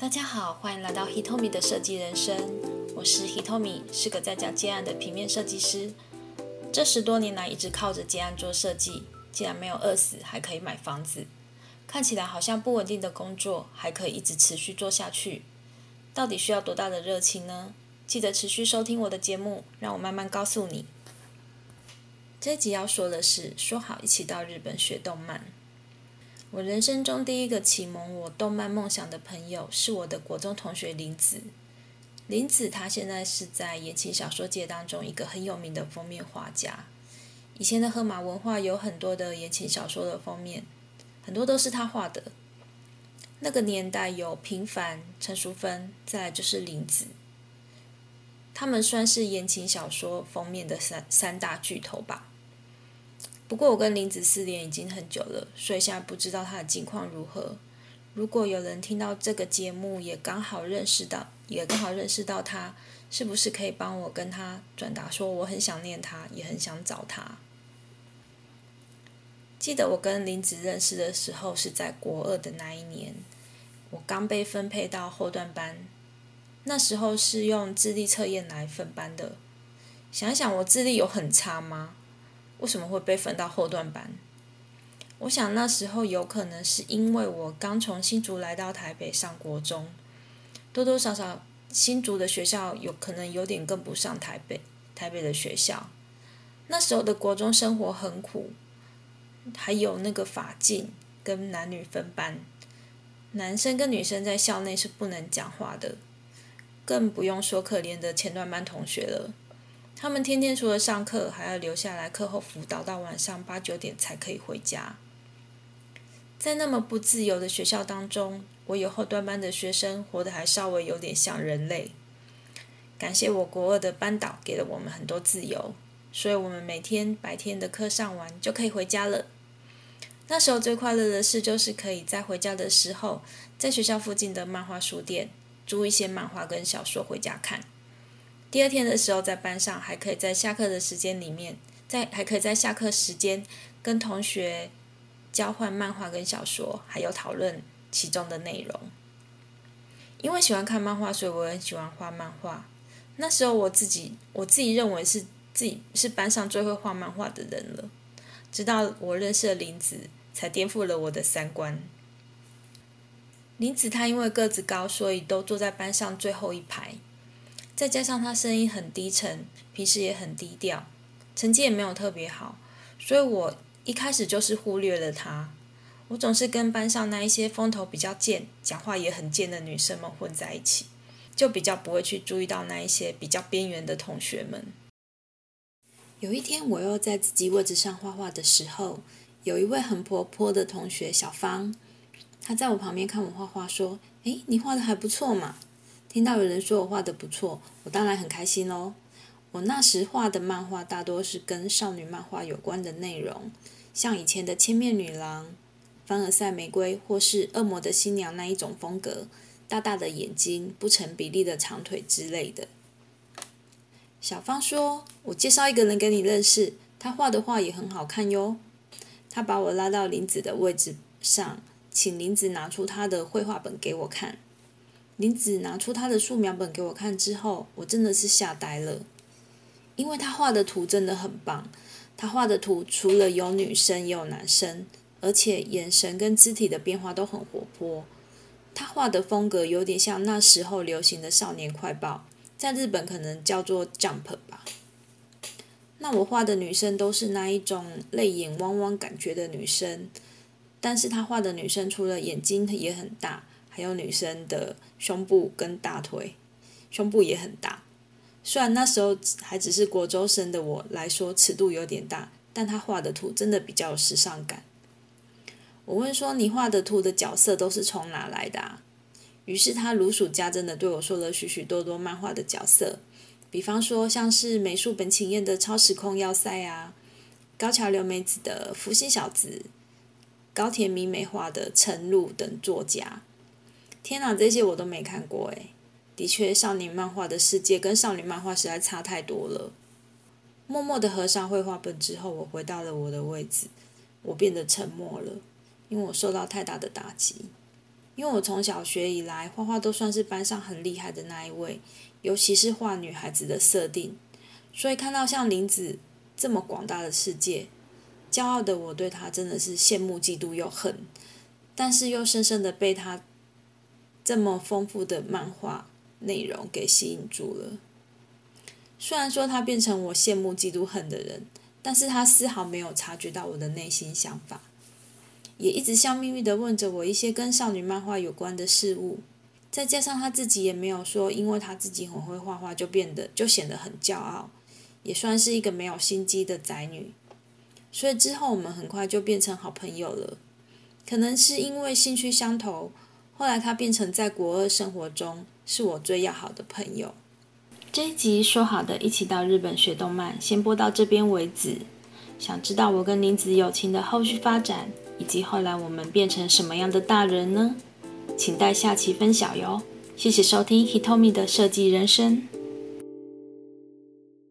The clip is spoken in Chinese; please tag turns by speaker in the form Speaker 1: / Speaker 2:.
Speaker 1: 大家好，欢迎来到 Hitomi 的设计人生。我是 Hitomi，是个在家接案的平面设计师。这十多年来一直靠着接案做设计，竟然没有饿死，还可以买房子。看起来好像不稳定的工作，还可以一直持续做下去。到底需要多大的热情呢？记得持续收听我的节目，让我慢慢告诉你。这集要说的是，说好一起到日本学动漫。我人生中第一个启蒙我动漫梦想的朋友，是我的国中同学林子。林子他现在是在言情小说界当中一个很有名的封面画家。以前的河马文化有很多的言情小说的封面，很多都是他画的。那个年代有平凡、陈淑芬，再来就是林子。他们算是言情小说封面的三三大巨头吧。不过我跟林子失联已经很久了，所以现在不知道他的近况如何。如果有人听到这个节目，也刚好认识到，也刚好认识到他，是不是可以帮我跟他转达说我很想念他，也很想找他？记得我跟林子认识的时候是在国二的那一年，我刚被分配到后段班。那时候是用智力测验来分班的，想想我智力有很差吗？为什么会被分到后段班？我想那时候有可能是因为我刚从新竹来到台北上国中，多多少少新竹的学校有可能有点跟不上台北台北的学校。那时候的国中生活很苦，还有那个法禁跟男女分班，男生跟女生在校内是不能讲话的。更不用说可怜的前段班同学了，他们天天除了上课，还要留下来课后辅导到晚上八九点才可以回家。在那么不自由的学校当中，我有后端班的学生活得还稍微有点像人类。感谢我国二的班导给了我们很多自由，所以我们每天白天的课上完就可以回家了。那时候最快乐的事就是可以在回家的时候，在学校附近的漫画书店。租一些漫画跟小说回家看。第二天的时候，在班上还可以在下课的时间里面，在还可以在下课时间跟同学交换漫画跟小说，还有讨论其中的内容。因为喜欢看漫画，所以我很喜欢画漫画。那时候我自己我自己认为是自己是班上最会画漫画的人了。直到我认识了林子，才颠覆了我的三观。林子他因为个子高，所以都坐在班上最后一排。再加上他声音很低沉，平时也很低调，成绩也没有特别好，所以我一开始就是忽略了他。我总是跟班上那一些风头比较贱、讲话也很贱的女生们混在一起，就比较不会去注意到那一些比较边缘的同学们。有一天，我又在自己位置上画画的时候，有一位很活泼的同学小芳。她在我旁边看我画画，说：“诶，你画的还不错嘛。”听到有人说我画的不错，我当然很开心喽。我那时画的漫画大多是跟少女漫画有关的内容，像以前的《千面女郎》《凡尔赛玫瑰》或是《恶魔的新娘》那一种风格，大大的眼睛、不成比例的长腿之类的。小芳说：“我介绍一个人给你认识，他画的画也很好看哟。”他把我拉到林子的位置上。请林子拿出他的绘画本给我看。林子拿出他的素描本给我看之后，我真的是吓呆了，因为他画的图真的很棒。他画的图除了有女生也有男生，而且眼神跟肢体的变化都很活泼。他画的风格有点像那时候流行的少年快报，在日本可能叫做 Jump 吧。那我画的女生都是那一种泪眼汪汪感觉的女生。但是他画的女生除了眼睛也很大，还有女生的胸部跟大腿，胸部也很大。虽然那时候还只是国中生的我来说尺度有点大，但他画的图真的比较有时尚感。我问说：“你画的图的角色都是从哪来的？”啊？”于是他如数家珍的对我说了许许多多漫画的角色，比方说像是美术本晴彦的超时空要塞啊，高桥留美子的福星小子。高田美美画的陈露等作家，天哪，这些我都没看过诶。的确，少年漫画的世界跟少女漫画实在差太多了。默默的合上绘画本之后，我回到了我的位置，我变得沉默了，因为我受到太大的打击。因为我从小学以来画画都算是班上很厉害的那一位，尤其是画女孩子的设定，所以看到像林子这么广大的世界，骄傲的我对她真的是羡慕、嫉妒又恨，但是又深深的被她这么丰富的漫画内容给吸引住了。虽然说他变成我羡慕、嫉妒、恨的人，但是他丝毫没有察觉到我的内心想法。也一直笑眯眯的问着我一些跟少女漫画有关的事物，再加上他自己也没有说，因为他自己很会画画就变得就显得很骄傲，也算是一个没有心机的宅女。所以之后我们很快就变成好朋友了。可能是因为兴趣相投，后来他变成在国二生活中是我最要好的朋友。这一集说好的一起到日本学动漫，先播到这边为止。想知道我跟林子友情的后续发展？以及后来我们变成什么样的大人呢？请待下期分享哟！谢谢收听 Hitomi 的设计人生。